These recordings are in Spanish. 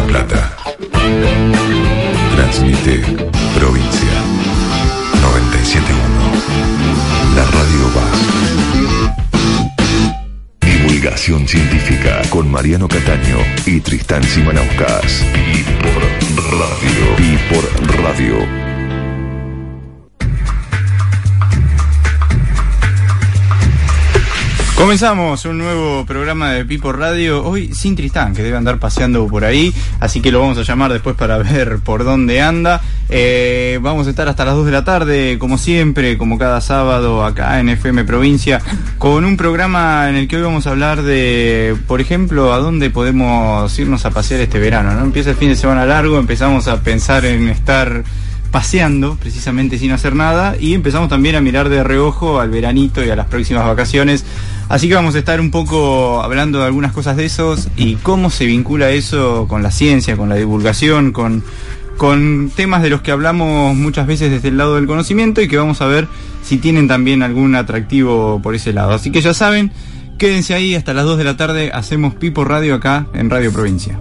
La Plata. Transmite provincia 971. La Radio Vas. Divulgación científica con Mariano Cataño y Tristán Simanauskas. Y por radio. Y por radio. Comenzamos un nuevo programa de Pipo Radio, hoy sin Tristán, que debe andar paseando por ahí, así que lo vamos a llamar después para ver por dónde anda. Eh, vamos a estar hasta las 2 de la tarde, como siempre, como cada sábado acá en FM Provincia, con un programa en el que hoy vamos a hablar de, por ejemplo, a dónde podemos irnos a pasear este verano. ¿no? Empieza el fin de semana largo, empezamos a pensar en estar paseando precisamente sin hacer nada y empezamos también a mirar de reojo al veranito y a las próximas vacaciones Así que vamos a estar un poco hablando de algunas cosas de esos y cómo se vincula eso con la ciencia, con la divulgación, con, con temas de los que hablamos muchas veces desde el lado del conocimiento y que vamos a ver si tienen también algún atractivo por ese lado. Así que ya saben, quédense ahí hasta las 2 de la tarde, hacemos Pipo Radio acá en Radio Provincia.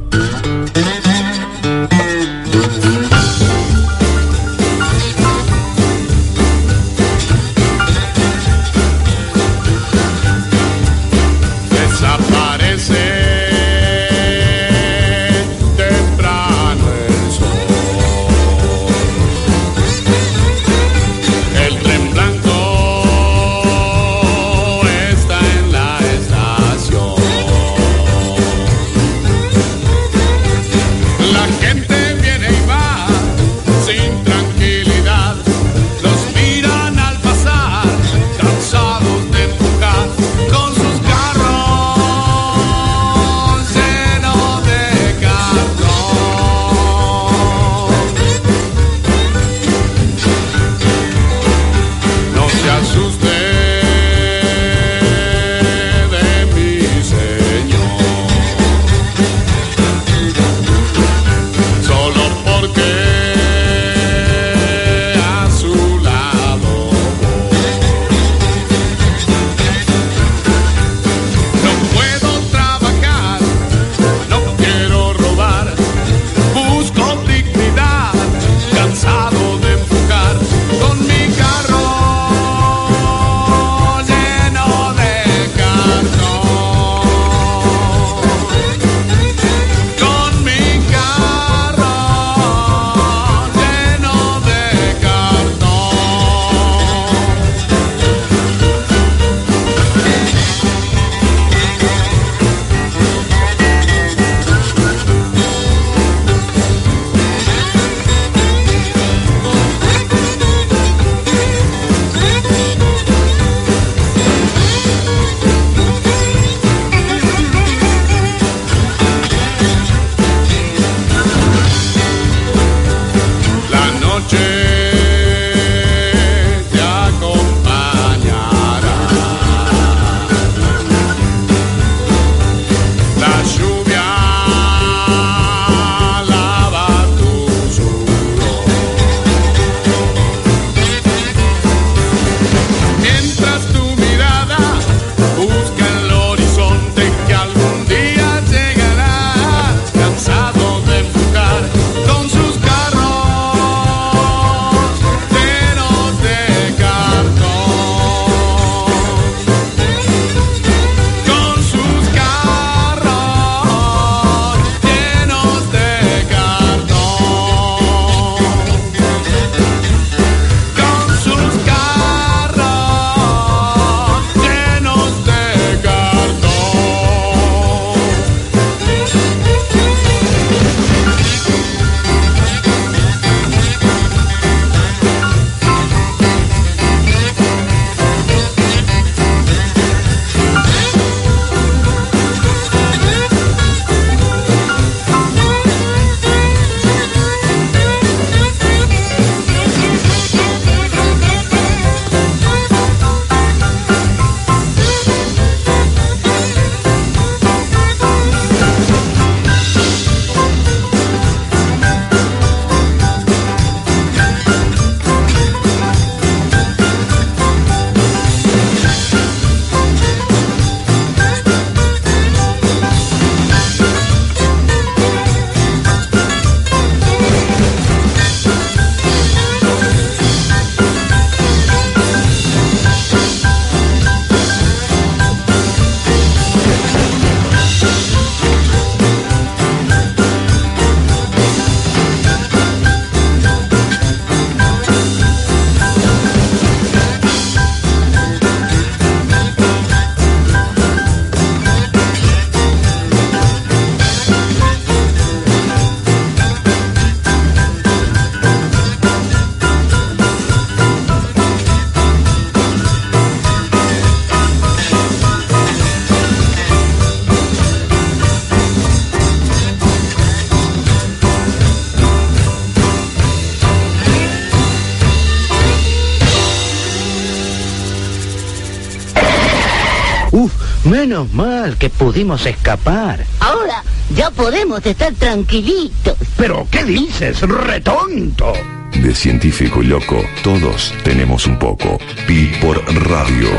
Menos mal que pudimos escapar. Ahora ya podemos estar tranquilitos. ¿Pero qué dices, retonto? De científico y loco, todos tenemos un poco. Pi por radio.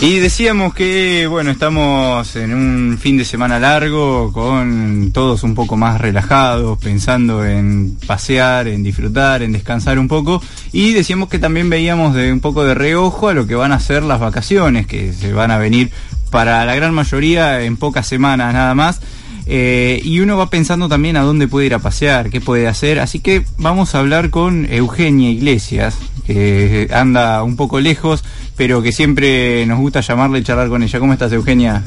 Y decíamos que, bueno, estamos en un fin de semana largo, con todos un poco más relajados, pensando en pasear, en disfrutar, en descansar un poco. Y decíamos que también veíamos de un poco de reojo a lo que van a ser las vacaciones, que se van a venir para la gran mayoría en pocas semanas nada más. Eh, y uno va pensando también a dónde puede ir a pasear, qué puede hacer. Así que vamos a hablar con Eugenia Iglesias, que anda un poco lejos, pero que siempre nos gusta llamarle y charlar con ella. ¿Cómo estás, Eugenia?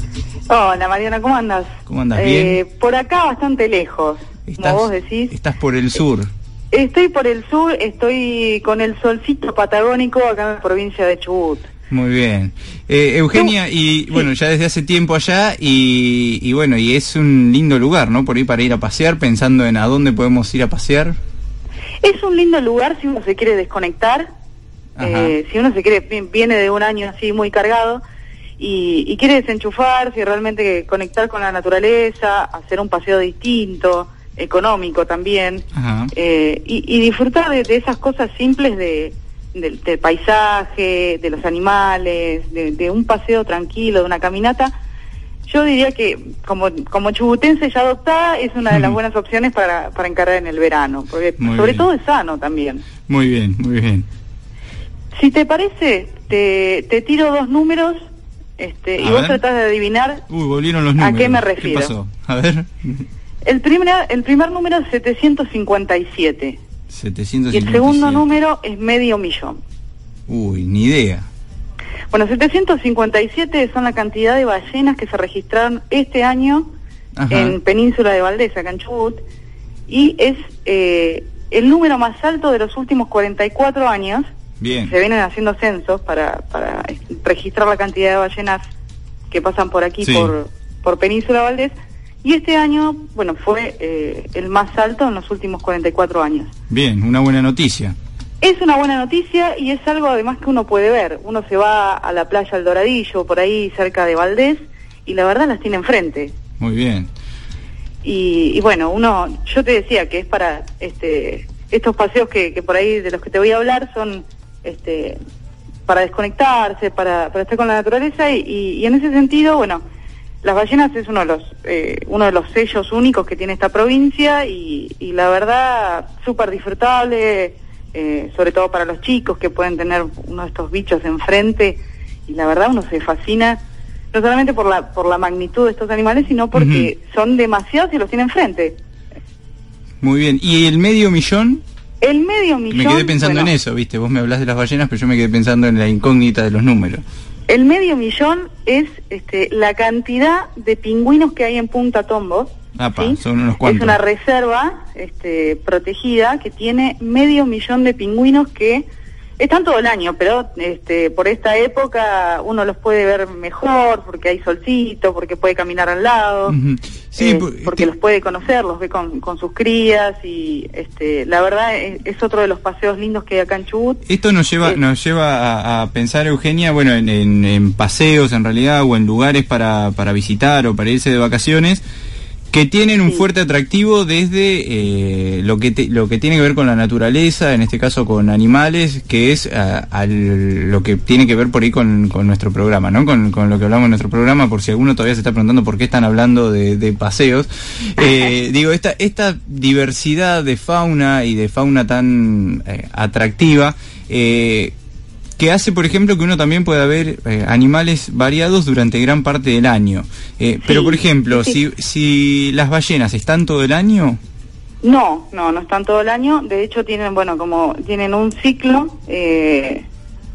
Hola, Mariana, ¿cómo andas? ¿Cómo andas? ¿Bien? Eh, por acá bastante lejos, ¿Estás, como vos decís. Estás por el sur. Estoy por el sur, estoy con el solcito patagónico acá en la provincia de Chubut. Muy bien. Eh, Eugenia, y bueno, ya desde hace tiempo allá, y, y, bueno, y es un lindo lugar, ¿no? Por ahí para ir a pasear, pensando en a dónde podemos ir a pasear. Es un lindo lugar si uno se quiere desconectar, eh, si uno se quiere, viene de un año así muy cargado, y, y quiere desenchufarse y realmente conectar con la naturaleza, hacer un paseo distinto, económico también, eh, y, y, disfrutar de, de esas cosas simples de del, del, paisaje, de los animales, de, de, un paseo tranquilo, de una caminata, yo diría que como, como chubutense ya adoptada es una de las buenas opciones para, para encarar en el verano, porque Muy sobre bien. todo es sano también. Muy bien, muy bien. Si te parece, te, te tiro dos números este, y vos tratás de adivinar Uy, volvieron los ¿A qué me refiero? pasó? A ver. el primer, el primer número es 757 y 757. el segundo número es medio millón. Uy, ni idea. Bueno, 757 son la cantidad de ballenas que se registraron este año Ajá. en Península de Valdés, acá en Chubut, y es eh, el número más alto de los últimos 44 años. Bien. Se vienen haciendo censos para, para registrar la cantidad de ballenas que pasan por aquí, Sí. por, por Península Valdés, y este año, bueno, fue eh, el más alto en los últimos 44 años. Bien, una buena noticia. Es una buena noticia y es algo además que uno puede ver. Uno se va a la playa El Doradillo, por ahí cerca de Valdés, y la verdad las tiene enfrente. Muy bien. Y, y bueno, uno, yo te decía que es para este estos paseos que, que por ahí de los que te voy a hablar son este para desconectarse, para, para estar con la naturaleza y, y, y en ese sentido, bueno, las ballenas es uno de los eh, uno de los sellos únicos que tiene esta provincia y, y la verdad súper disfrutable, eh, sobre todo para los chicos que pueden tener uno de estos bichos enfrente y la verdad uno se fascina no solamente por la por la magnitud de estos animales sino porque son demasiados y los tiene enfrente. Muy bien. ¿Y el medio millón? El medio millón. Me quedé pensando bueno, en eso, ¿viste? Vos me hablas de las ballenas, pero yo me quedé pensando en la incógnita de los números. El medio millón es este, la cantidad de pingüinos que hay en Punta Tombo. Apa, ¿sí? son unos cuantos. Es una reserva este, protegida que tiene medio millón de pingüinos que están todo el año, pero este, por esta época uno los puede ver mejor porque hay solcito, porque puede caminar al lado. Sí, eh, porque te- los puede conocer, los ve con, con sus crías y este, la verdad es, es otro de los paseos lindos que hay acá en Chubut. Esto nos lleva, Eh. nos lleva a, a pensar, Eugenia, bueno, en, en- en paseos en realidad o en lugares para, para visitar o para irse de vacaciones que tienen un Sí. fuerte atractivo desde eh, lo que te- lo que tiene que ver con la naturaleza, en este caso con animales, que es ah, lo que tiene que ver por ahí con, con nuestro programa, ¿no? Con, con lo que hablamos en nuestro programa, por si alguno todavía se está preguntando por qué están hablando de, de paseos. Eh, digo, esta, esta diversidad de fauna y de fauna tan eh, atractiva, eh, que hace, por ejemplo, que uno también pueda ver eh, animales variados durante gran parte del año. Eh, pero, por ejemplo, sí. si, si las ballenas están todo el año, No, no, no están todo el año. De hecho, tienen, bueno, como tienen un ciclo, eh,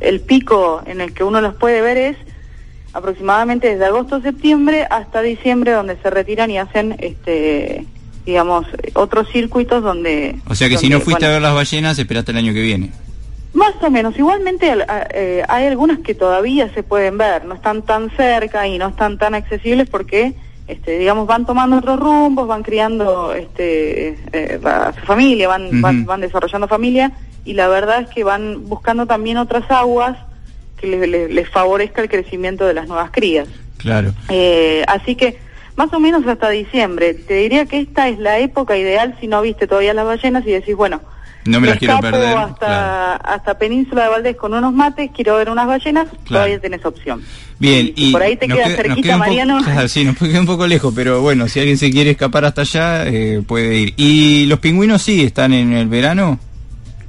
el pico en el que uno los puede ver es aproximadamente desde agosto a septiembre hasta diciembre, donde se retiran y hacen, este, digamos, otros circuitos donde. o sea que si no fuiste bueno, a ver las ballenas, esperaste el año que viene. Más o menos. Igualmente eh, hay algunas que todavía se pueden ver, no están tan cerca y no están tan accesibles porque este, digamos, van tomando otros rumbos, van criando este, eh, a su familia, van, van, van desarrollando familia y la verdad es que van buscando también otras aguas que les, les- les favorezca el crecimiento de las nuevas crías. Claro. Eh, así que más o menos hasta diciembre. Te diría que esta es la época ideal si no viste todavía las ballenas y decís, bueno, No me las quiero perder. hasta, claro. hasta Península de Valdés con unos mates, quiero ver unas ballenas, todavía tenés opción. Bien, Y por ahí te queda cerquita, queda un poco- Mariano. claro, sí, nos queda un poco lejos, pero bueno, si alguien se quiere escapar hasta allá, eh, puede ir. ¿Y los pingüinos sí están en el verano?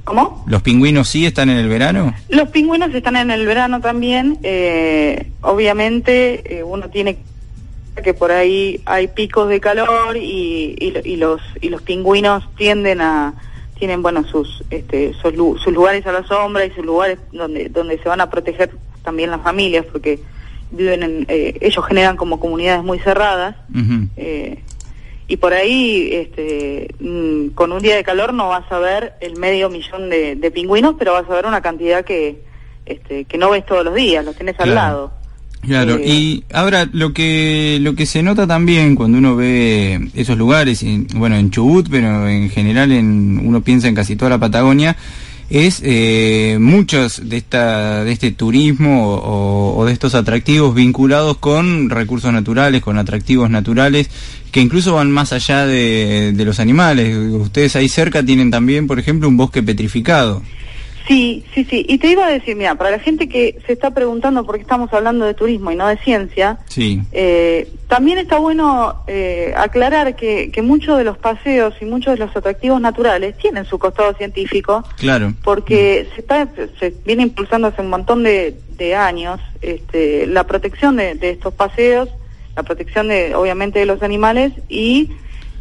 ¿Cómo? ¿Los pingüinos sí están en el verano? Los pingüinos están en el verano también. eh, obviamente eh, uno tiene que por ahí hay picos de calor y, y, y los y los pingüinos tienden a tienen bueno sus este sus, sus lugares a la sombra y sus lugares donde donde se van a proteger también las familias porque viven en eh, ellos generan como comunidades muy cerradas eh, y por ahí, este, mm, con un día de calor no vas a ver el medio millón de, de pingüinos, pero vas a ver una cantidad que, este, que no ves todos los días, los tenés al lado. Claro, Eh, y ahora lo que lo que se nota también cuando uno ve esos lugares, en- bueno, en Chubut, pero en general en, uno piensa en casi toda la Patagonia, es eh, muchos de esta de este turismo o, o de estos atractivos vinculados con recursos naturales, con atractivos naturales que incluso van más allá de, de los animales. Ustedes ahí cerca tienen también, por ejemplo, un bosque petrificado. Sí, sí, sí. Y te iba a decir, mira, para la gente que se está preguntando por qué estamos hablando de turismo y no de ciencia, Sí. Eh, también está bueno eh, aclarar que, que muchos de los paseos y muchos de los atractivos naturales tienen su costado científico, Claro. porque se, está, se viene impulsando hace un montón de, de años este, la protección de, de estos paseos, la protección de, obviamente, de los animales y,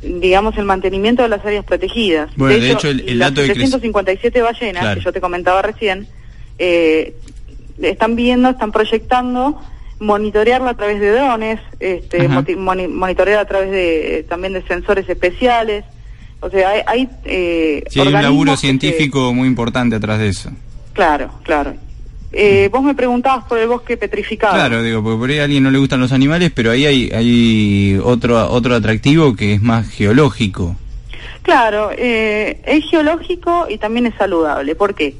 digamos, el mantenimiento de las áreas protegidas. Bueno, de hecho, el- el las dato de crec- 757 ballenas, Claro. que yo te comentaba recién, eh, están viendo, están proyectando monitorearla a través de drones, este, monitorear a través de también de sensores especiales. O sea, hay, hay, eh, Sí, hay un laburo que científico muy importante atrás de eso. Claro, claro. Eh, vos me preguntabas por el bosque petrificado. Claro, digo, porque por ahí a alguien no le gustan los animales, pero ahí hay, hay otro, otro atractivo que es más geológico. Claro, eh, es geológico y también es saludable. ¿Por qué?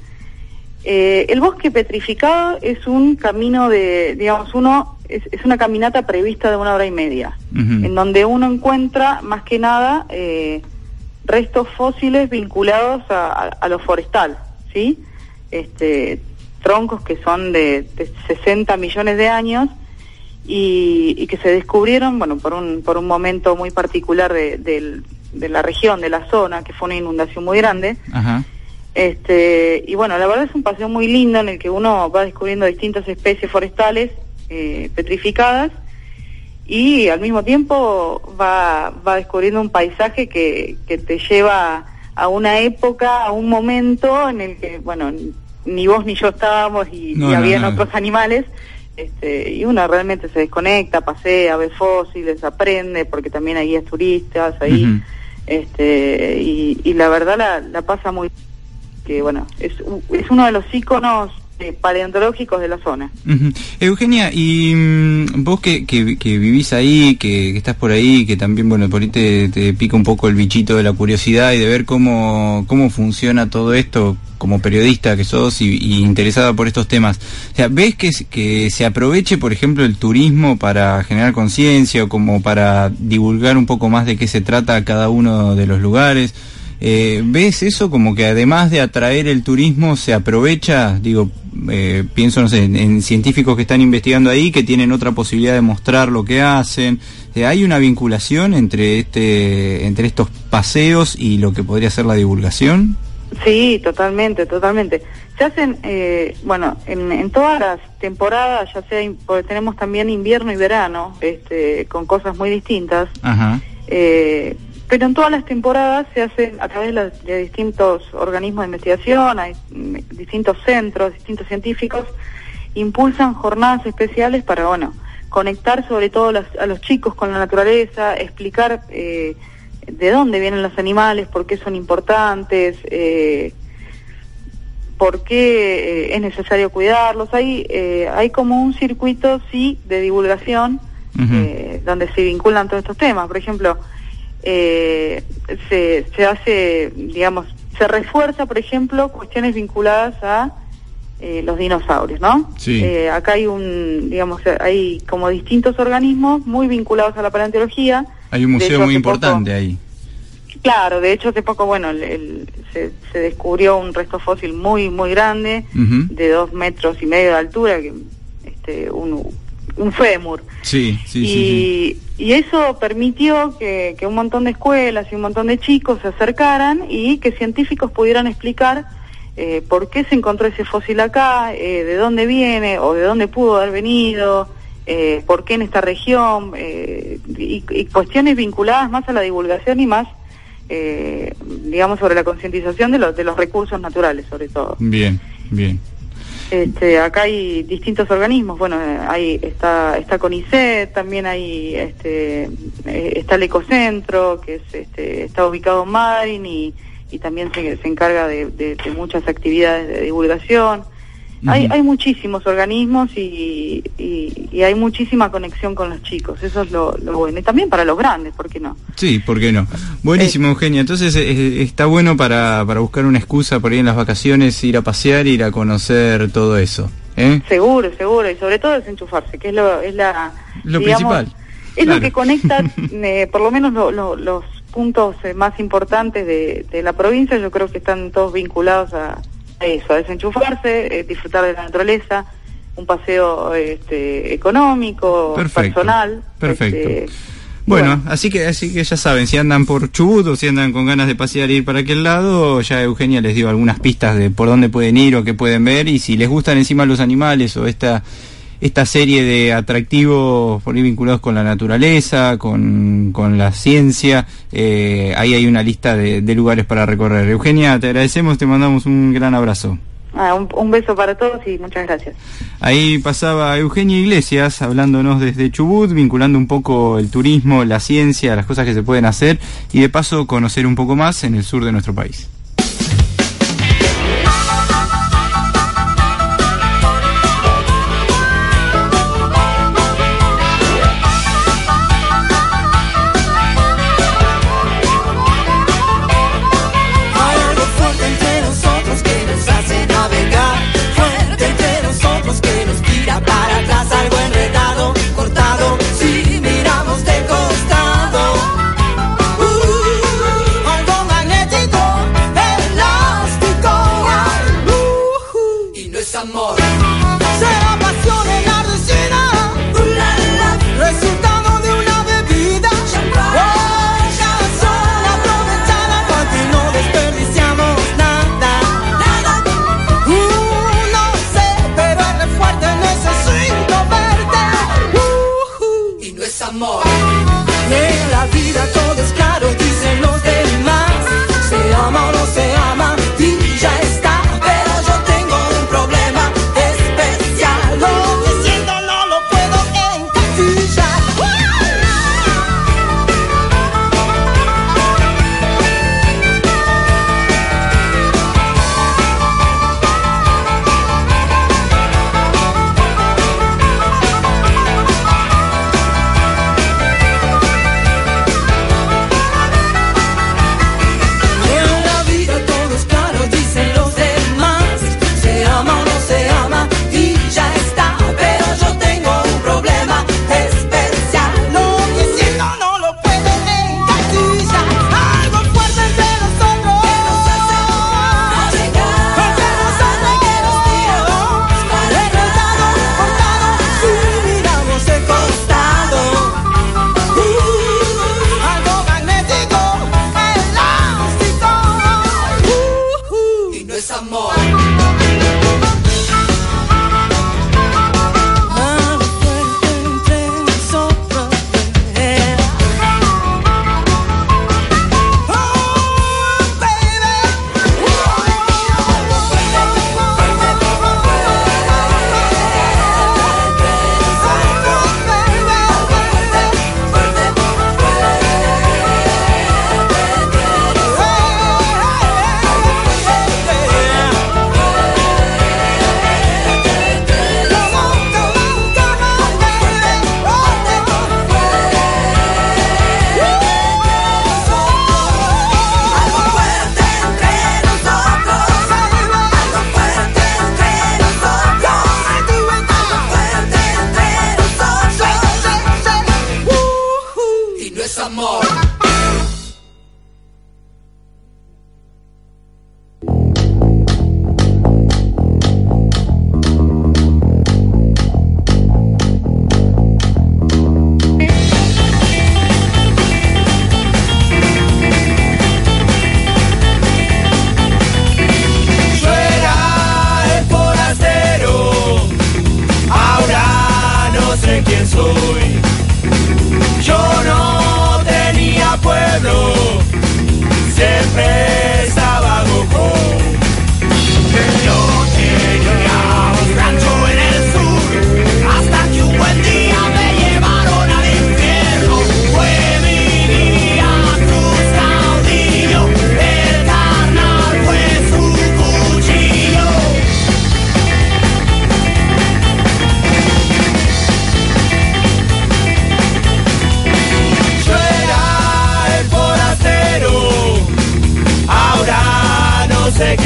Eh, el bosque petrificado es un camino de, digamos, uno, es, es una caminata prevista de una hora y media, en donde uno encuentra más que nada eh, restos fósiles vinculados a, a- a lo forestal, ¿sí? Este, troncos que son de, de 60 millones de años y, y que se descubrieron, bueno, por un, por un momento muy particular de, del- de la región, de la zona, que fue una inundación muy grande. Ajá. Este, y bueno, la verdad es un paseo muy lindo en el que uno va descubriendo distintas especies forestales eh, petrificadas y al mismo tiempo va, va descubriendo un paisaje que, que te lleva a una época, a un momento en el que, bueno, ni vos ni yo estábamos y, No, y no, habían no. otros animales. Este, y uno realmente se desconecta, pasea, ve fósiles, aprende, porque también hay guías turistas ahí. Este, y, y la verdad la, la pasa muy que bueno, es, es uno de los íconos eh, paleontológicos de la zona. Eugenia, y mm, vos que, que, vivís ahí, que, estás por ahí, que también, bueno, por ahí te, pica un poco el bichito de la curiosidad y de ver cómo, cómo funciona todo esto como periodista que sos y, y interesada por estos temas. O sea, ¿ves que, que se aproveche, por ejemplo, el turismo para generar conciencia o como para divulgar un poco más de qué se trata cada uno de los lugares? Eh, ¿Ves eso como que además de atraer el turismo se aprovecha? Digo, eh, pienso, no sé, en, en científicos que están investigando ahí que tienen otra posibilidad de mostrar lo que hacen. Eh, ¿Hay una vinculación entre, este, entre estos paseos y lo que podría ser la divulgación? Sí, totalmente, totalmente. Se hacen, eh, bueno, en, en todas las temporadas, ya sea, in- porque tenemos también invierno y verano, este, con cosas muy distintas, Ajá. eh, pero en todas las temporadas se hacen a través de, de distintos organismos de investigación, hay mm, distintos centros, distintos científicos, impulsan jornadas especiales para, bueno, conectar sobre todo las- a los chicos con la naturaleza, explicar eh, de dónde vienen los animales, por qué son importantes, eh, por qué eh, es necesario cuidarlos. Hay, eh, hay como un circuito, sí, de divulgación eh, donde se vinculan todos estos temas. Por ejemplo, eh, se, se hace, digamos, se refuerza, por ejemplo, cuestiones vinculadas a eh, los dinosaurios, ¿no? Sí. Eh, acá hay un, digamos, hay como distintos organismos muy vinculados a la paleontología. Hay un museo hecho, muy poco- importante ahí. Claro, de hecho hace poco, bueno, el- el- se, se descubrió un resto fósil muy, muy grande, de dos metros y medio de altura, que, este, un, un fémur. Sí, sí, sí, sí. y, y eso permitió que, que un montón de escuelas y un montón de chicos se acercaran y que científicos pudieran explicar eh, por qué se encontró ese fósil acá, eh, de dónde viene o de dónde pudo haber venido, eh, por qué en esta región, eh, y, y cuestiones vinculadas más a la divulgación y más, eh, digamos, sobre la concientización de, los de los recursos naturales, sobre todo. Bien, bien. Este, acá hay distintos organismos, bueno, eh, hay está está CONICET, también hay este eh, está el Ecocentro, que es este está ubicado en Marin y, y también se, se encarga de, de- de muchas actividades de divulgación. Hay, hay muchísimos organismos y, y, y hay muchísima conexión con los chicos, eso es lo, lo bueno. Y también para los grandes, ¿por qué no? Sí, ¿por qué no? Buenísimo, Eugenia. Entonces eh, está bueno para, para buscar una excusa por ahí en las vacaciones, ir a pasear, ir a conocer todo eso. ¿eh? Seguro, seguro, y sobre todo desenchufarse, que es, lo, es la... Lo digamos, principal, Es claro. lo que conecta, eh, por lo menos lo- lo- los puntos eh, más importantes de, de la provincia, yo creo que están todos vinculados a eso, a desenchufarse, eh, disfrutar de la naturaleza, un paseo este, económico, Perfecto, personal. perfecto. este, Bueno, así que así que ya saben, si andan por Chubut o si andan con ganas de pasear e ir para aquel lado, ya Eugenia les dio algunas pistas de por dónde pueden ir o qué pueden ver y si les gustan encima los animales o esta esta serie de atractivos por ahí vinculados con la naturaleza, con, con la ciencia, eh, ahí hay una lista de, de lugares para recorrer. Eugenia, te agradecemos, te mandamos un gran abrazo. ah, un, un beso para todos y muchas gracias. Ahí pasaba Eugenia Iglesias hablándonos desde Chubut, vinculando un poco el turismo, la ciencia, las cosas que se pueden hacer y de paso conocer un poco más en el sur de nuestro país.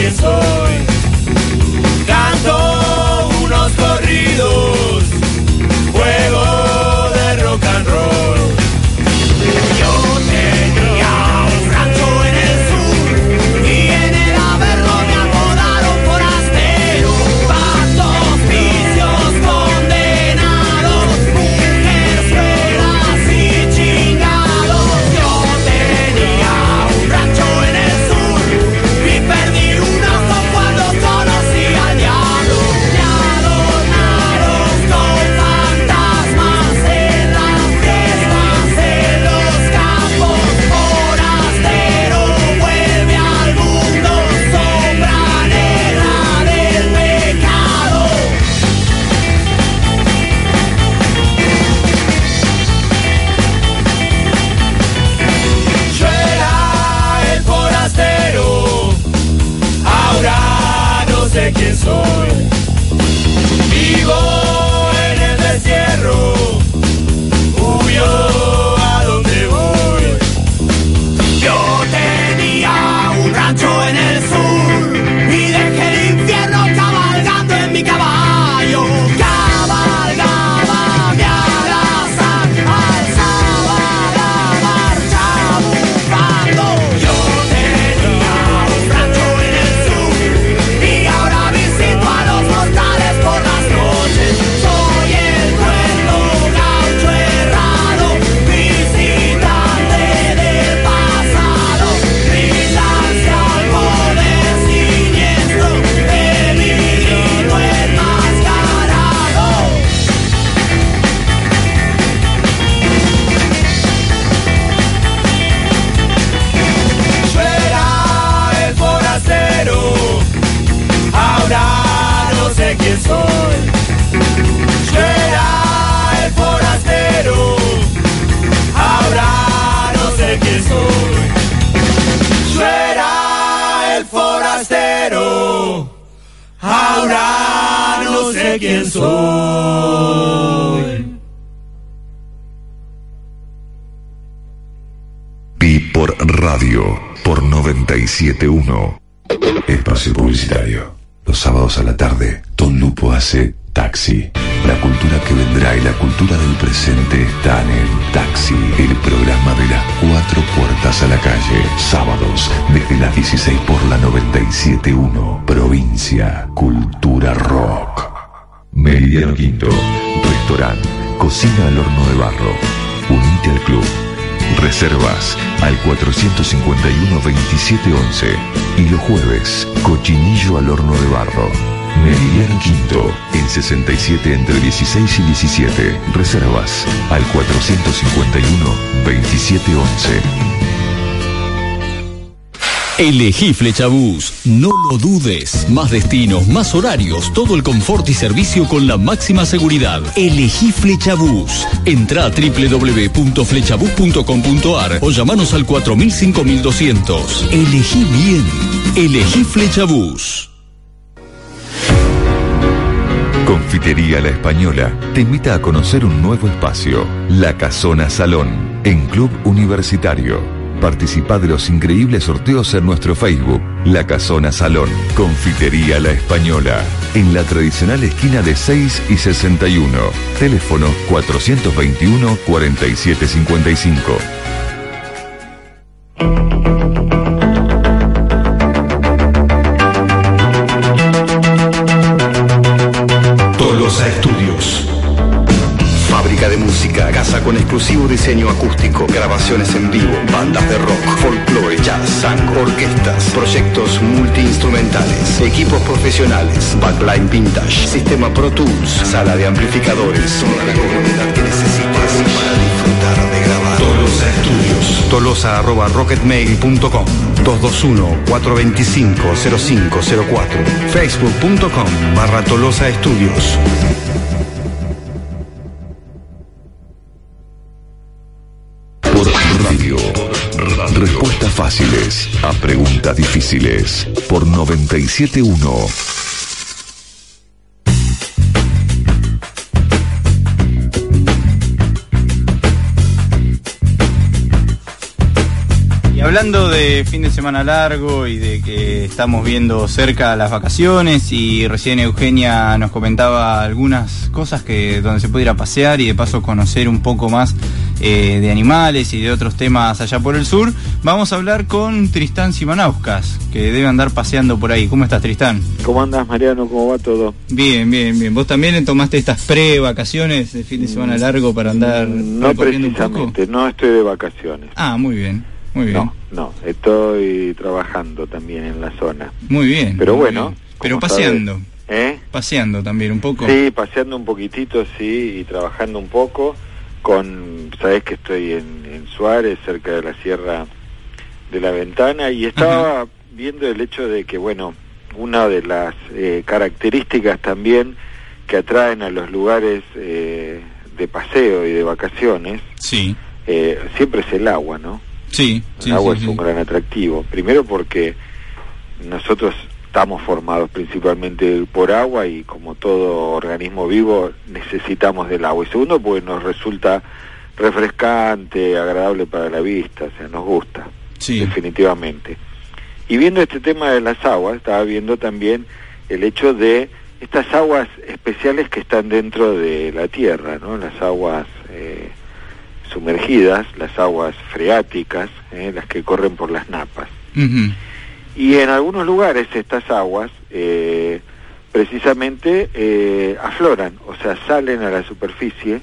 It's all. 971. Espacio publicitario. Los sábados a la tarde, Don Lupo hace Taxi. La cultura que vendrá y la cultura del presente están en Taxi, el programa de las cuatro puertas a la calle. Sábados, desde las 16 por la 971. Provincia Cultura Rock. Meridiano Quinto, restaurante, cocina al horno de barro. Unite al club. Reservas al 451-2711 y los jueves, cochinillo al horno de barro. Meridiano Quinto, en 67 entre 16 y 17. Reservas al 451-2711. Elegí Flechabús, no lo dudes. Más destinos, más horarios, todo el confort y servicio con la máxima seguridad. Elegí Flechabús. Entra a www.flechabús.com.ar o llamanos al 4000 5200. Elegí bien. Elegí Flechabús. Confitería La Española te invita a conocer un nuevo espacio, La Casona Salón, en Club Universitario. Participa de los increíbles sorteos en nuestro Facebook, La Casona Salón, Confitería La Española, en la tradicional esquina de 6 y 61, teléfono 421 4755. Con exclusivo diseño acústico, grabaciones en vivo, bandas de rock, folclore, jazz, tango, orquestas, proyectos multiinstrumentales, equipos profesionales, backline vintage, sistema Pro Tools, sala de amplificadores, toda la comodidad que necesitas para disfrutar de grabar. Tolosa Estudios. Tolosa arroba rocketmail.com 221-425-0504 Facebook.com barra Tolosa Estudios fáciles a preguntas difíciles. Por 971. Y hablando de fin de semana largo y de que estamos viendo cerca las vacaciones y recién Eugenia nos comentaba algunas cosas que donde se puede ir a pasear y de paso conocer un poco más eh, de animales y de otros temas allá por el sur, vamos a hablar con Tristán Simanauskas, que debe andar paseando por ahí. ¿Cómo estás, Tristán? ¿Cómo andas, Mariano? ¿Cómo va todo? Bien, bien, bien. ¿Vos también tomaste estas pre-vacaciones de fin de semana largo para andar No recorriendo un poco? precisamente, no estoy de vacaciones. Ah, muy bien, muy bien. No, no, estoy trabajando también en la zona. Muy bien. Pero bueno, bien. Pero paseando. ¿Eh? Paseando también un poco. Sí, paseando un poquitito, sí, y trabajando un poco con, sabes que estoy en, en Suárez, cerca de la Sierra de la Ventana, y estaba viendo el hecho de que, bueno, una de las eh, características también que atraen a los lugares eh, de paseo y de vacaciones, Sí, eh, siempre es el agua, ¿no? sí, El sí. agua sí, es un gran atractivo. Primero porque nosotros estamos formados principalmente por agua y como todo organismo vivo necesitamos del agua. Y segundo, pues nos resulta refrescante, agradable para la vista, o sea, nos gusta, definitivamente. Y viendo este tema de las aguas, estaba viendo también el hecho de estas aguas especiales que están dentro de la tierra, ¿no? Las aguas eh, sumergidas, las aguas freáticas, ¿eh? las que corren por las napas. Y en algunos lugares estas aguas eh, precisamente eh, afloran, o sea, salen a la superficie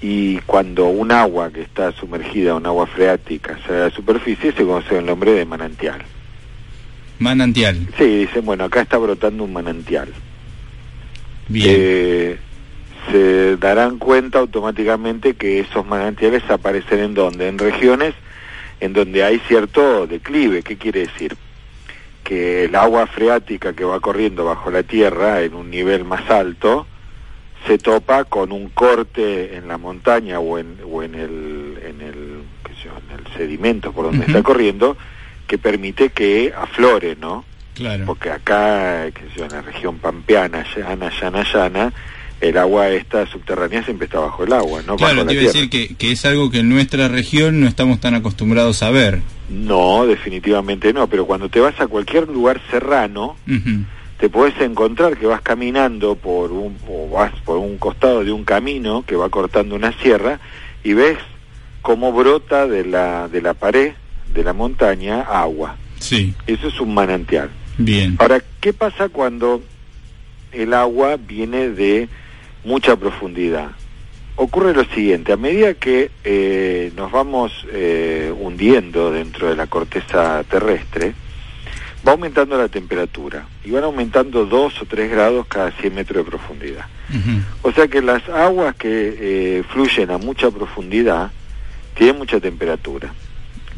y cuando un agua que está sumergida, un agua freática, sale a la superficie, se conoce el nombre de manantial. Manantial. Sí, dicen, bueno, acá está brotando un manantial. Bien. Eh, se darán cuenta automáticamente que esos manantiales aparecen en donde, en regiones en donde hay cierto declive. ¿Qué quiere decir? Que el agua freática que va corriendo bajo la tierra en un nivel más alto se topa con un corte en la montaña o en, o en, el, en, el, qué sé yo, en el sedimento por donde está corriendo que permite que aflore, ¿no? Claro. Porque acá, qué sé yo, en la región pampeana, llana, llana, llana, el agua esta subterránea siempre está bajo el agua, ¿no? Claro, bajo te iba a decir que, que es algo que en nuestra región no estamos tan acostumbrados a ver. No, definitivamente no, pero cuando te vas a cualquier lugar serrano. Te puedes encontrar que vas caminando por un o vas por un costado de un camino que va cortando una sierra y ves cómo brota de la de la pared de la montaña agua. Sí, Eso es un manantial. bien. Ahora, ¿qué pasa cuando el agua viene de mucha profundidad? Ocurre lo siguiente, a medida que eh, nos vamos eh, hundiendo dentro de la corteza terrestre, va aumentando la temperatura y van aumentando 2 o 3 grados cada 100 metros de profundidad. O sea que las aguas que eh, fluyen a mucha profundidad tienen mucha temperatura.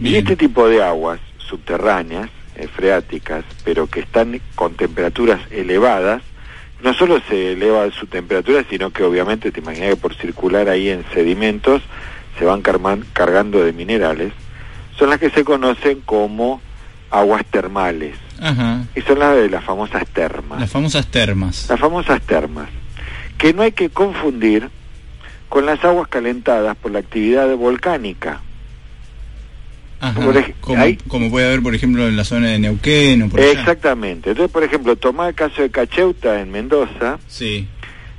Y este tipo de aguas subterráneas, eh, freáticas, pero que están con temperaturas elevadas, no solo se eleva su temperatura, sino que obviamente te imaginas que por circular ahí en sedimentos se van cargando de minerales, son las que se conocen como aguas termales. Ajá. Y son las de las famosas termas. Las famosas termas. Las famosas termas, que no hay que confundir con las aguas calentadas por la actividad volcánica. Ajá. Como, hay- como puede haber, por ejemplo, en la zona de Neuquén o por allá. Exactamente. Entonces, por ejemplo, tomá el caso de Cacheuta en Mendoza, Sí.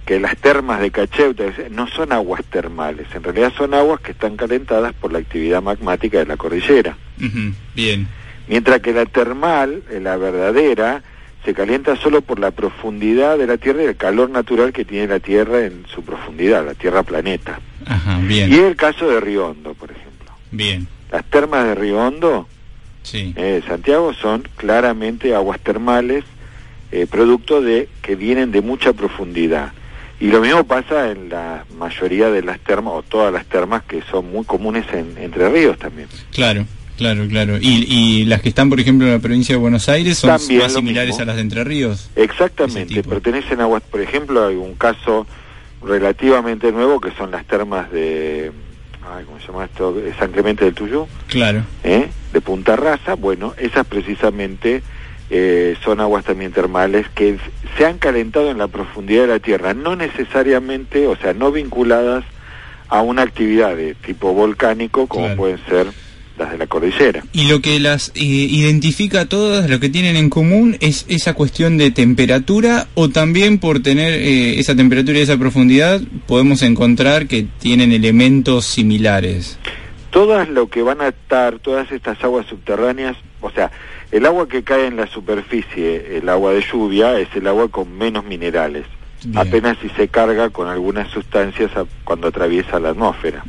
que las termas de Cacheuta no son aguas termales, en realidad son aguas que están calentadas por la actividad magmática de la cordillera. Ujú. Bien. Mientras que la termal, eh, la verdadera, se calienta solo por la profundidad de la Tierra y el calor natural que tiene la Tierra en su profundidad, la Tierra planeta. Ajá, Y bien. es el caso de Río Hondo, por ejemplo. Bien. Las termas de Río Hondo, Sí. eh, Santiago, son claramente aguas termales, eh, producto de que vienen de mucha profundidad. Y lo mismo pasa en la mayoría de las termas, o todas las termas que son muy comunes en Entre Ríos también. Claro, claro, claro. Y, y las que están, por ejemplo, en la provincia de Buenos Aires son También más similares mismo. a las de Entre Ríos. Exactamente, pertenecen a aguas, por ejemplo, hay un caso relativamente nuevo que son las termas de, ay, ¿cómo se llama esto? De San Clemente del Tuyú, Claro. ¿eh? de Punta Rasa, bueno, esas precisamente eh, son aguas también termales que se han calentado en la profundidad de la tierra, no necesariamente, o sea, no vinculadas a una actividad de tipo volcánico como Claro. pueden ser las de la cordillera. Y lo que las eh, identifica a todas, lo que tienen en común, es esa cuestión de temperatura o también por tener eh, esa temperatura y esa profundidad podemos encontrar que tienen elementos similares. todas lo que van a estar, todas estas aguas subterráneas, o sea, el agua que cae en la superficie, el agua de lluvia, es el agua con menos minerales. Bien. Apenas si se carga con algunas sustancias a- cuando atraviesa la atmósfera.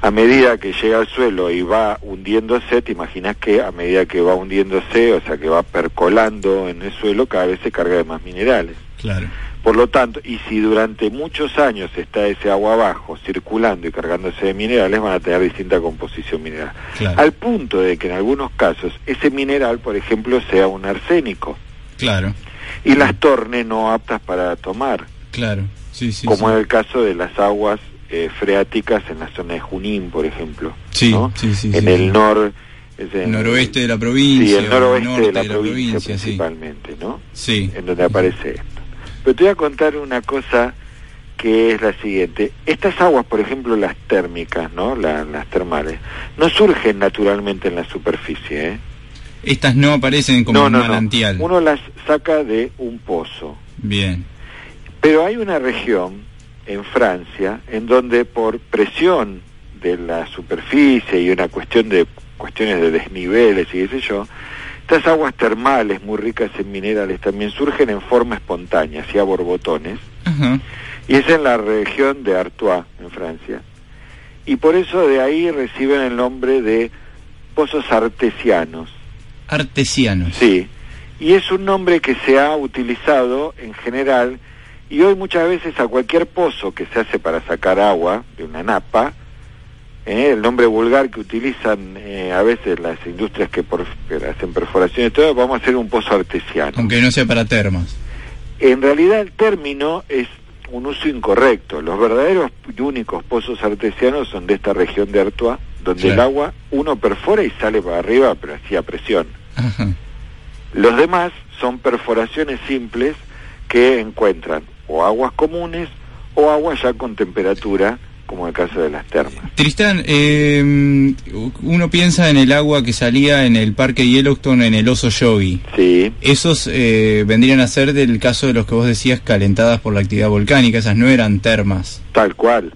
A medida que llega al suelo y va hundiéndose, te imaginas que a medida que va hundiéndose, o sea, que va percolando en el suelo, cada vez se carga de más minerales. Claro. Por lo tanto, y si durante muchos años está ese agua abajo circulando y cargándose de minerales, van a tener distinta composición mineral. Claro. Al punto de que en algunos casos ese mineral, por ejemplo, sea un arsénico Claro, y las torne no aptas para tomar, claro. Sí, sí. como sí. es el caso de las aguas eh, freáticas en la zona de Junín, por ejemplo. Sí, ¿no? sí, sí, en el nor Es en- Noroeste de la provincia. Sí, el noroeste norte de la, provincia, principalmente, ¿no? Sí. En donde aparece esto. Pero te voy a contar una cosa que es la siguiente. Estas aguas, por ejemplo, las térmicas, ¿no? La- las termales, no surgen naturalmente en la superficie, ¿eh? Estas no aparecen como no, un no. manantial. Uno las saca de un pozo. Bien. Pero hay una región en Francia en donde por presión de la superficie y una cuestión de cuestiones de desniveles y qué sé yo, estas aguas termales muy ricas en minerales también surgen en forma espontánea, así a borbotones, y es en la región de Artois, en Francia. Y por eso de ahí reciben el nombre de pozos artesianos. Artesianos. Sí, y es un nombre que se ha utilizado en general y hoy muchas veces a cualquier pozo que se hace para sacar agua de una napa, eh, el nombre vulgar que utilizan eh, a veces las industrias que, por- que hacen perforaciones, todo, vamos a hacer un pozo artesiano. Aunque no sea para termas. En realidad el término es un uso incorrecto. Los verdaderos y únicos pozos artesianos son de esta región de Artois, donde Claro. el agua uno perfora y sale para arriba, pero así a presión. Ajá. Los demás son perforaciones simples que encuentran o aguas comunes o aguas ya con temperatura, como el caso de las termas. Tristán, eh, uno piensa en el agua que salía en el parque Yellowstone en el oso yogi. Sí, Esos eh, vendrían a ser del caso de los que vos decías calentadas por la actividad volcánica, esas no eran termas. tal cual.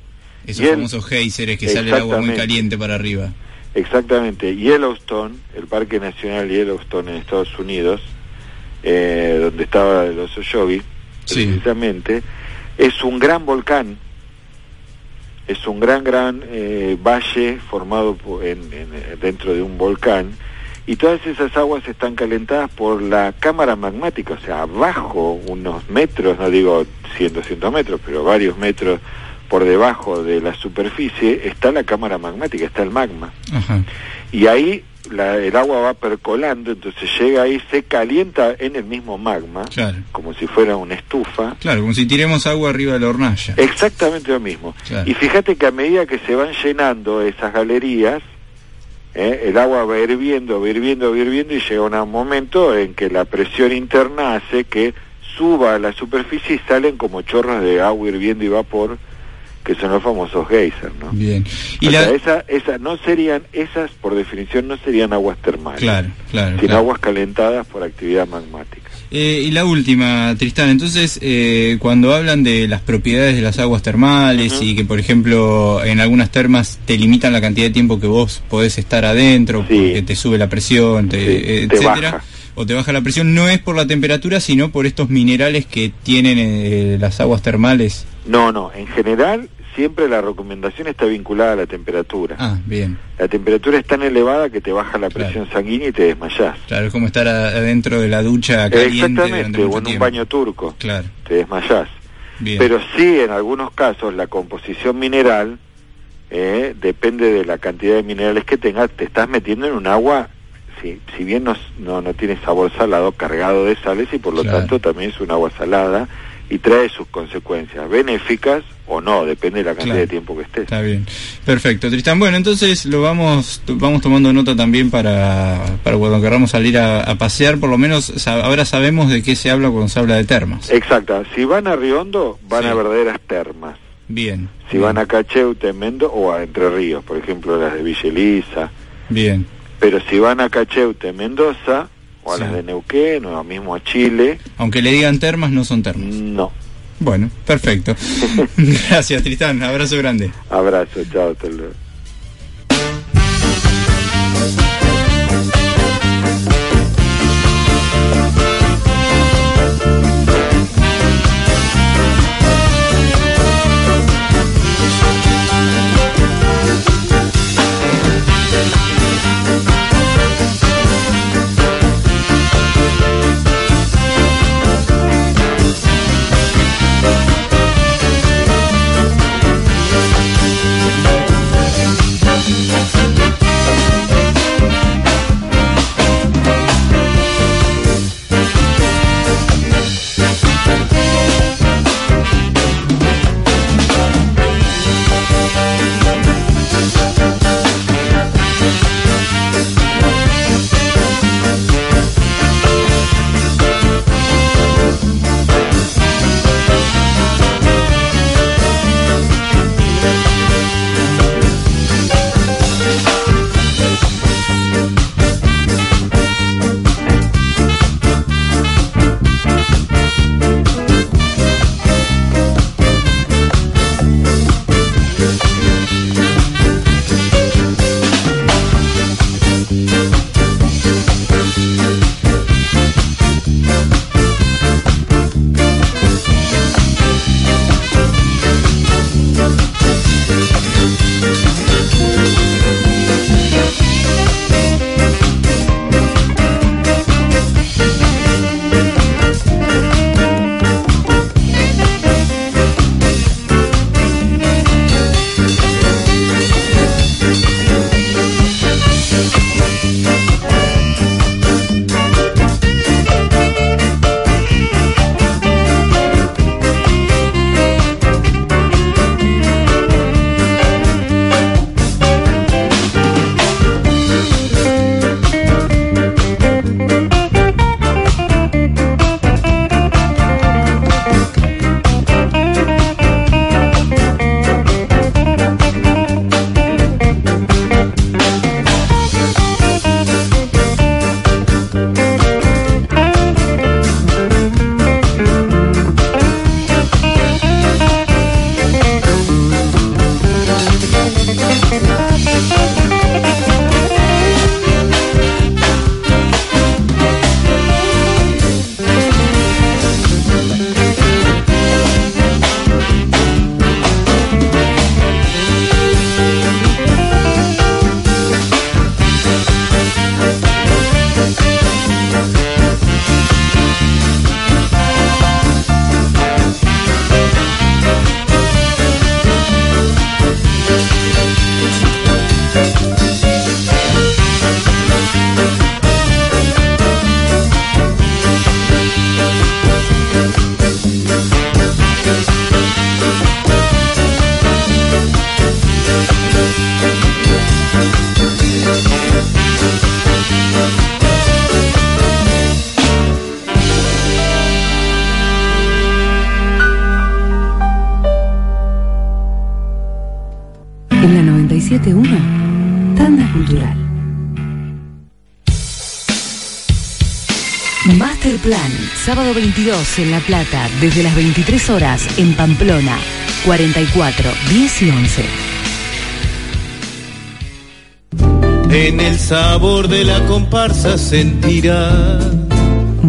Esos famosos geysers que sale el agua muy caliente para arriba. Exactamente. Yellowstone, el Parque Nacional Yellowstone en Estados Unidos, eh, donde estaba el oso yogi, Sí. precisamente, es un gran volcán, es un gran, gran eh, valle formado en- en- dentro de un volcán, y todas esas aguas están calentadas por la cámara magmática, o sea, abajo unos metros, no digo 100, 200 metros, pero varios metros por debajo de la superficie está la cámara magmática, está el magma Ajá. y ahí la- el agua va percolando, entonces llega ahí, se calienta en el mismo magma, Claro. como si fuera una estufa. Claro, como si tiremos agua arriba de la hornalla. Exactamente lo mismo. Claro. Y fíjate que a medida que se van llenando esas galerías, eh, el agua va hirviendo, va hirviendo, va hirviendo y llega un momento en que la presión interna hace que suba a la superficie y salen como chorros de agua hirviendo y vapor, que son los famosos geysers, ¿no? Bien. Y o la... sea, esa, esa no serían, esas por definición no serían aguas termales, Claro, claro. sino claro. aguas calentadas por actividad magmática. Eh, y la última, Tristán, entonces eh, cuando hablan de las propiedades de las aguas termales y que por ejemplo en algunas termas te limitan la cantidad de tiempo que vos podés estar adentro Sí. porque te sube la presión, te, Sí, eh, te etcétera, baja. o te baja la presión, no es por la temperatura sino por estos minerales que tienen eh, las aguas termales. No, no, en general siempre la recomendación está vinculada a la temperatura. Ah, bien, La temperatura es tan elevada que te baja la presión sanguínea y te desmayás. claro, es como estar adentro de la ducha caliente Exactamente, o en un baño turco, Claro, te desmayás. bien. Pero sí, en algunos casos, la composición mineral eh, depende de la cantidad de minerales que tengas. Te estás metiendo en un agua, si, si bien no, no, no tiene sabor salado, cargado de sales y por lo Claro. tanto también es un agua salada y trae sus consecuencias, benéficas o no, depende de la cantidad Claro. de tiempo que estés. Está bien. Perfecto, Tristán. Bueno, entonces lo vamos vamos tomando nota también para, para cuando queramos salir a, a pasear. Por lo menos ahora sabemos de qué se habla cuando se habla de termas. Exacto, si van a Riondo, van Sí. a verdaderas termas. Bien. Si van a Cacheute, Mendo o a Entre Ríos, por ejemplo, las de Villa Elisa. Bien. Pero si van a Cacheute, Mendoza, o a Sí. las de Neuquén, o mismo a Chile, Aunque le digan termas, no son termas. no. Bueno, perfecto. Gracias, Tristán. Abrazo grande. Abrazo, chao, hasta luego. Sábado 22 en La Plata, desde las 23 horas en Pamplona, 44, 10 y 11. En el sabor de la comparsa sentirá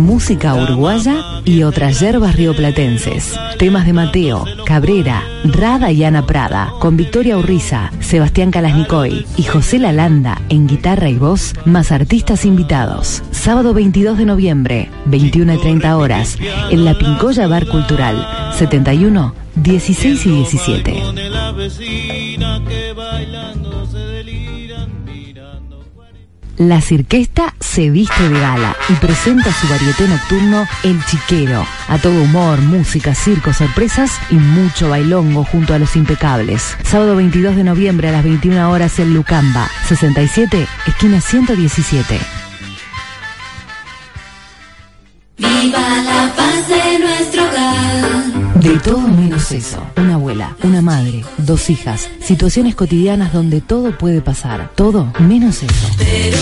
Música uruguaya y otras yerbas rioplatenses. Temas de Mateo, Cabrera, Rada y Ana Prada, con Victoria Urriza, Sebastián Calasnicoy y José Lalanda en guitarra y voz, más artistas invitados. Sábado 22 de noviembre, 21 y 30 horas, en la Pincoya Bar Cultural, 71, 16 y 17. La Cirquesta se viste de gala y presenta su varieté nocturno El Chiquero. A todo humor, música, circo, sorpresas y mucho bailongo junto a los impecables. Sábado 22 de noviembre a las 21 horas en Lucamba, 67, esquina 117. Viva la paz de nuestro hogar. De todo menos eso. Una abuela, una madre, dos hijas. Situaciones cotidianas donde todo puede pasar. Todo menos eso. Pero.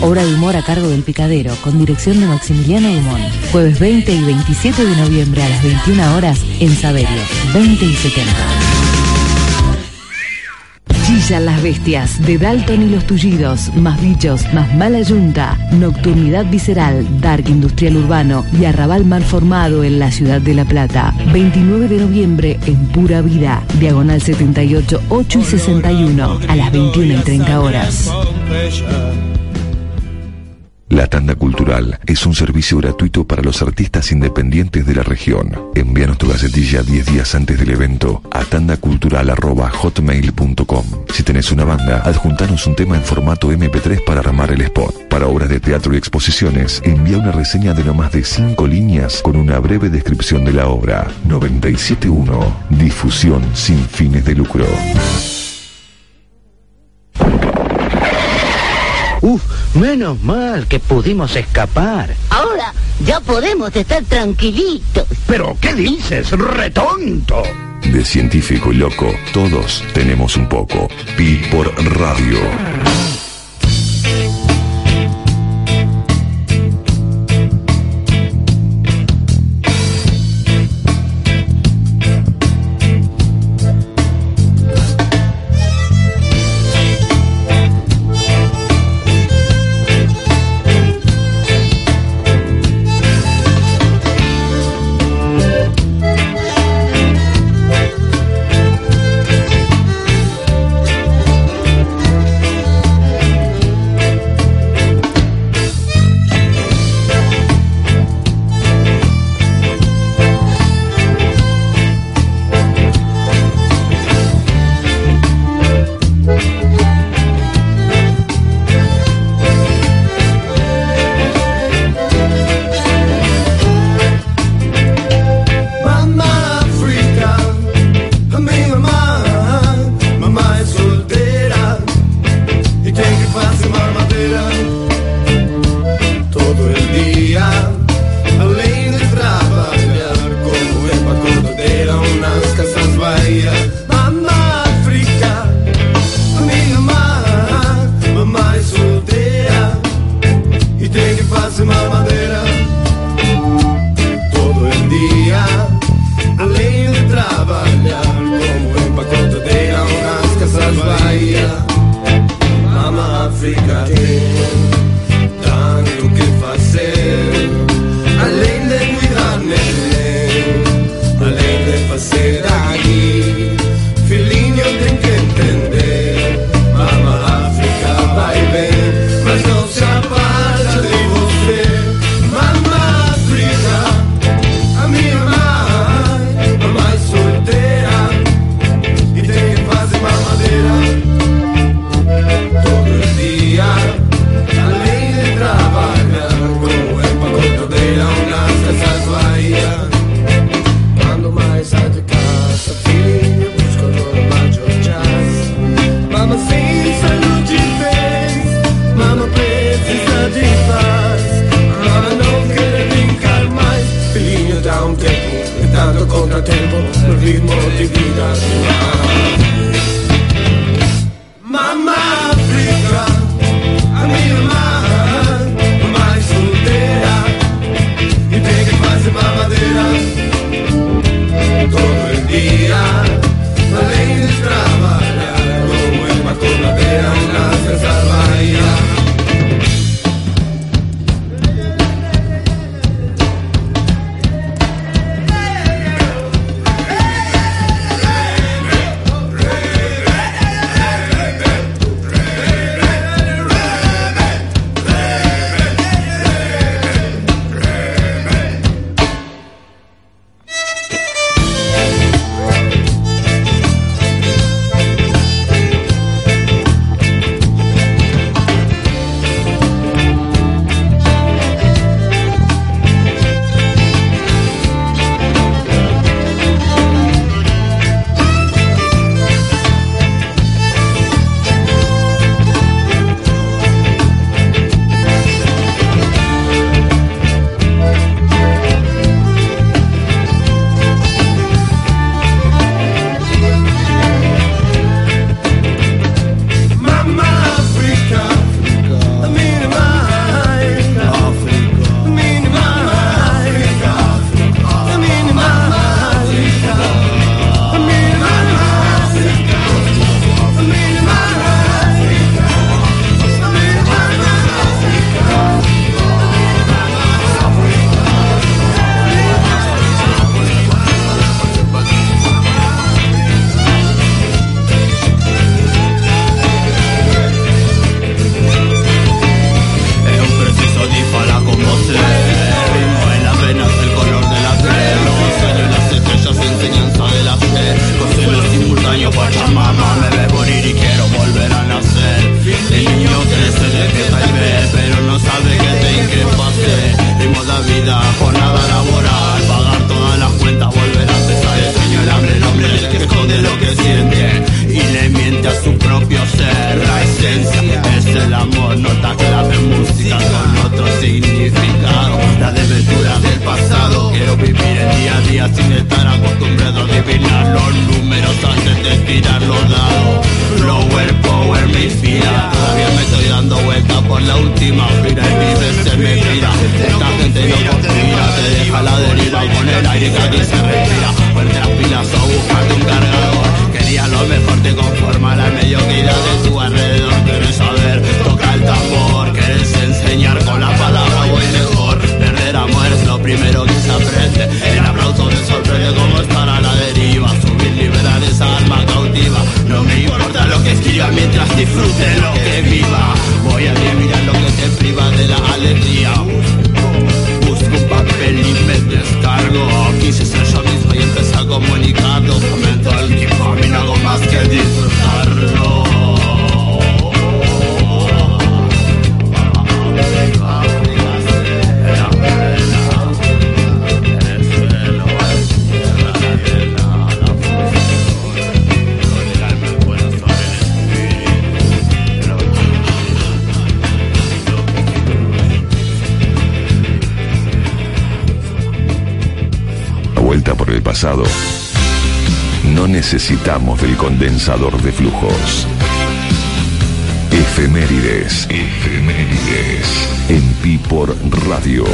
Obra de humor a cargo del Picadero, con dirección de Maximiliano Dumont. Jueves 20 y 27 de noviembre a las 21 horas en Saberio, 20 y 70. Chillan las bestias de Dalton y los tullidos, más bichos, más mala yunta, nocturnidad visceral, dark industrial urbano y arrabal mal formado en la ciudad de La Plata. 29 de noviembre en Pura Vida, diagonal 78, 8 y 61, a las 21 y 30 horas. La tanda cultural es un servicio gratuito para los artistas independientes de la región. Envíanos tu gacetilla 10 días antes del evento a tandacultural.hotmail.com. Si tenés una banda, adjuntanos un tema en formato MP3 para armar el spot. Para obras de teatro y exposiciones, envía una reseña de no más de 5 líneas con una breve descripción de la obra. 971. Difusión sin fines de lucro. Uf, menos mal que pudimos escapar. Ahora ya podemos estar tranquilitos. ¿Pero qué dices, retonto? De científico y loco, todos tenemos un poco. Pi por radio. Jornada laboral Pagar todas las cuentas, volver a empezar El sueño, el hambre, el hombre el que esconde lo que siente Y le miente a su propio ser. La esencia es el amor, nota clave música con otro significado La desventura del pasado. Quiero vivir el día a día sin estar acostumbrado a adivinar los números antes de tirar los dados. Flower power me inspira Todavía me estoy dando vuelta por la última fila Y mi vez se me mira Esta gente no conspira Te deja la deriva con el aire que aquí se respira. Ponte las pilas o buscarte un cargador. Querías lo mejor, te conforma la mediocridad de tu alrededor. Quieres saber, toca el tambor Quieres enseñar con la palabra voy mejor primero que se aprende. El aplauso me sorprende como estar a la deriva. Subir, liberar esa alma cautiva. No me importa lo que escriba mientras disfrute lo que viva. Voy a eliminar lo que te priva de la alegría. Busco un papel y me descargo. Quise ser yo mismo y empecé a comunicar Documento el que a mí no hago más que disfrutarlo No necesitamos del condensador de flujos. Efemérides. Efemérides. En Pi por Radio.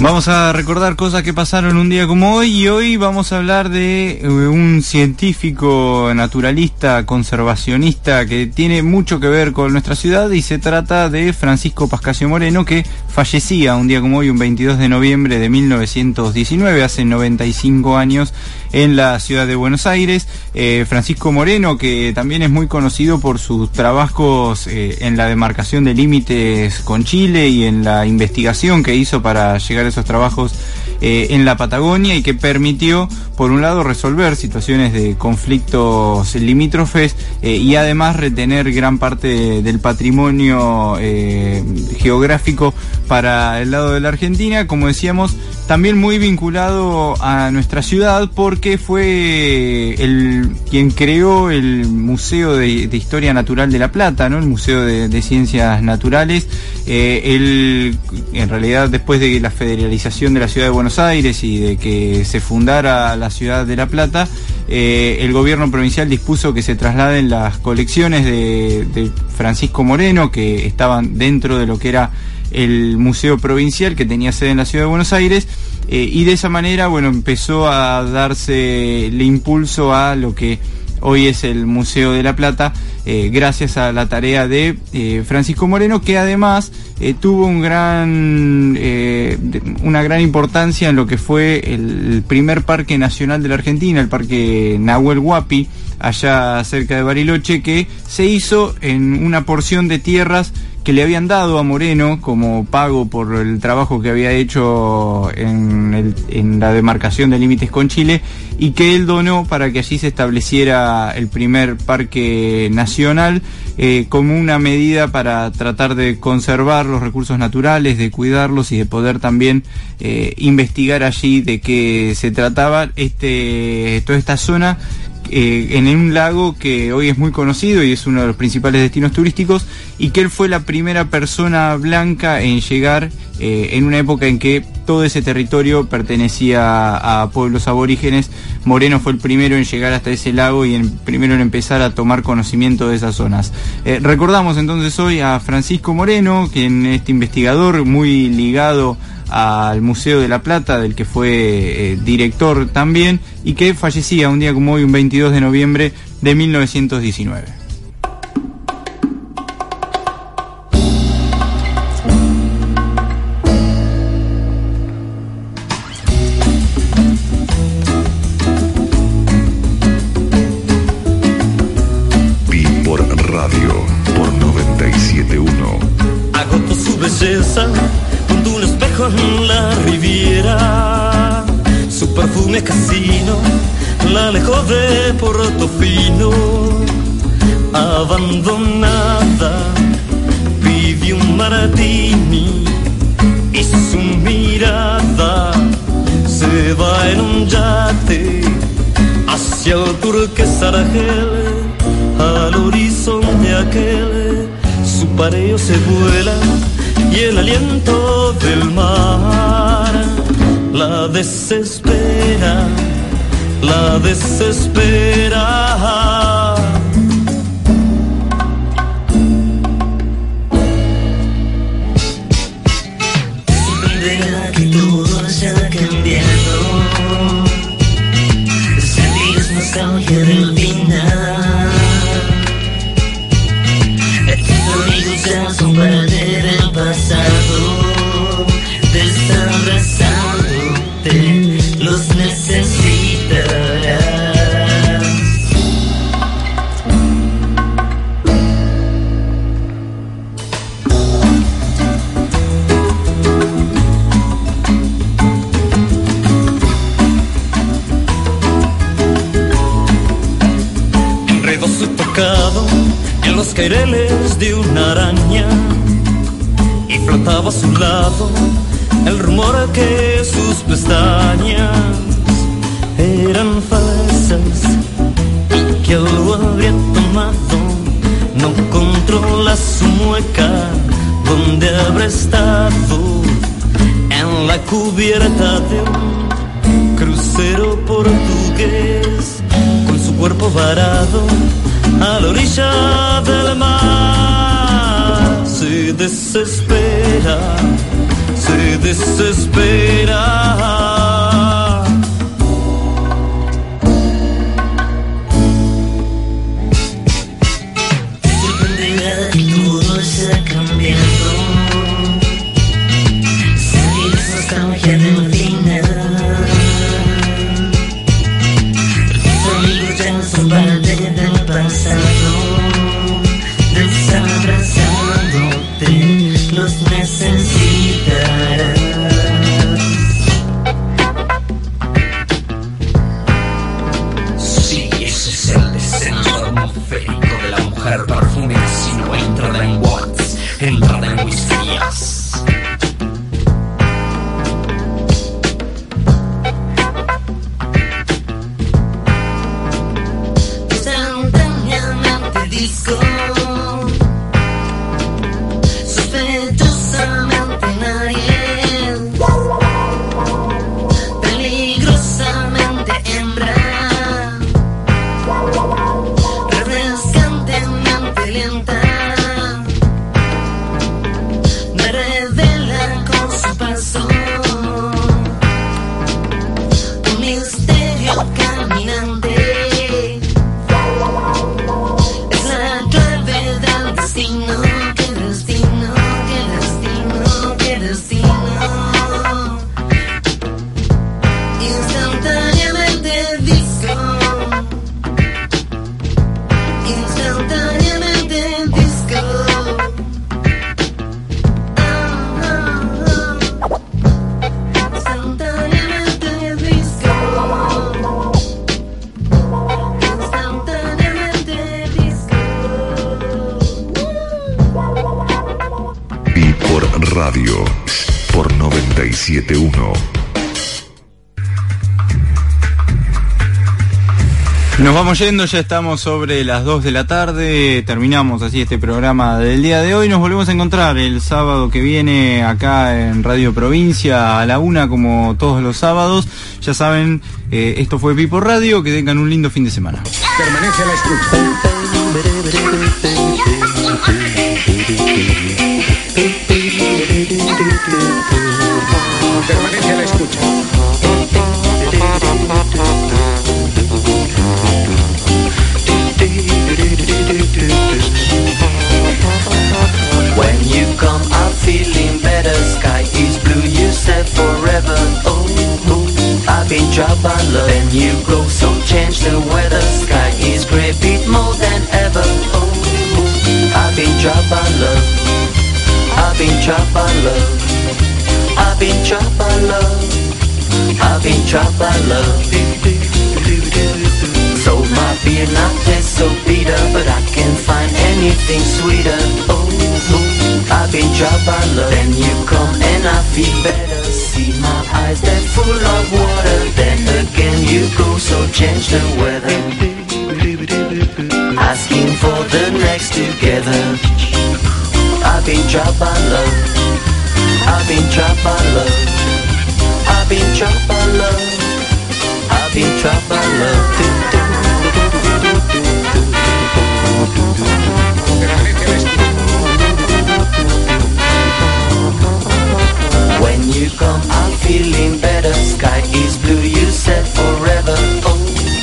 Vamos a recordar cosas que pasaron un día como hoy y hoy vamos a hablar de eh, un científico naturalista conservacionista que tiene mucho que ver con nuestra ciudad y se trata de Francisco Pascasio Moreno que fallecía un día como hoy, un 22 de noviembre de 1919, hace 95 años en la ciudad de Buenos Aires. Eh, Francisco Moreno que también es muy conocido por sus trabajos eh, en la demarcación de límites con Chile y en la investigación que hizo para llegar a esos trabajos eh, en la Patagonia y que permitió, por un lado, resolver situaciones de conflictos limítrofes eh, y además retener gran parte de- del patrimonio eh, geográfico para el lado de la Argentina. Como decíamos, también muy vinculado a nuestra ciudad porque fue el quien creó el Museo de, Historia Natural de La Plata, ¿no? el Museo de, Ciencias Naturales. Él, en realidad, después de la federalización de la ciudad de Buenos Aires y de que se fundara la ciudad de La Plata, eh, el gobierno provincial dispuso que se trasladen las colecciones de, de Francisco Moreno, que estaban dentro de lo que era el Museo Provincial que tenía sede en la ciudad de Buenos Aires eh, y de esa manera bueno empezó a darse el impulso a lo que hoy es el Museo de la Plata eh, gracias a la tarea de eh, Francisco Moreno que además eh, tuvo una gran importancia en lo que fue el primer parque nacional de la Argentina el parque Nahuel Huapi allá cerca de Bariloche que se hizo en una porción de tierras que le habían dado a Moreno como pago por el trabajo que había hecho en, la demarcación de límites con Chile y que él donó para que allí se estableciera el primer parque nacional eh, como una medida para tratar de conservar los recursos naturales, de cuidarlos y de poder también eh, investigar allí de qué se trataba este, toda esta zona eh, en un lago que hoy es muy conocido y es uno de los principales destinos turísticos y que él fue la primera persona blanca en llegar eh, en una época en que todo ese territorio pertenecía a pueblos aborígenes. Moreno fue el primero en llegar hasta ese lago y el primero en empezar a tomar conocimiento de esas zonas. Eh, recordamos entonces hoy a Francisco Moreno, quien este investigador muy ligado al Museo de la Plata, del que fue eh, director también, y que fallecía un día como hoy, un 22 de noviembre de 1919. Su pareo se vuela y el aliento del mar la desespera, la desespera. Sorprenderá que todo cambiado. Sentir nostalgia del final. Ya estamos sobre las 2 de la tarde, terminamos así este programa del día de hoy, nos volvemos a encontrar el sábado que viene acá en Radio Provincia a la una como todos los sábados, ya saben, eh, esto fue Pipo Radio, que tengan un lindo fin de semana. Permanece a la escucha. Permanece a la escucha. I've been dropped by love. I've been dropped by love. So my beer not taste so bitter, but I can't find anything sweeter. Oh, I've been dropped by love. Then you come and I feel better. See my eyes that full of water. Then again you go, so change the weather. Asking for the next together. I've been dropped by love. I've been dropped by love. I've been dropped by love. I've been dropped by love. When you come, I'm feeling better. Sky is blue, you said forever. Oh,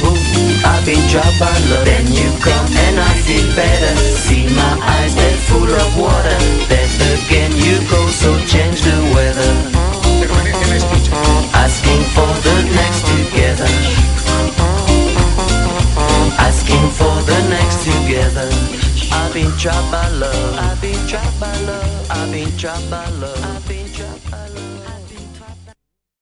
oh, I've been dropped by love. Then you come and I feel better. See my eyes, they're full of water. Then again I've been trapped by love. I've been trapped by love. I've been trapped by love. I've been trapped.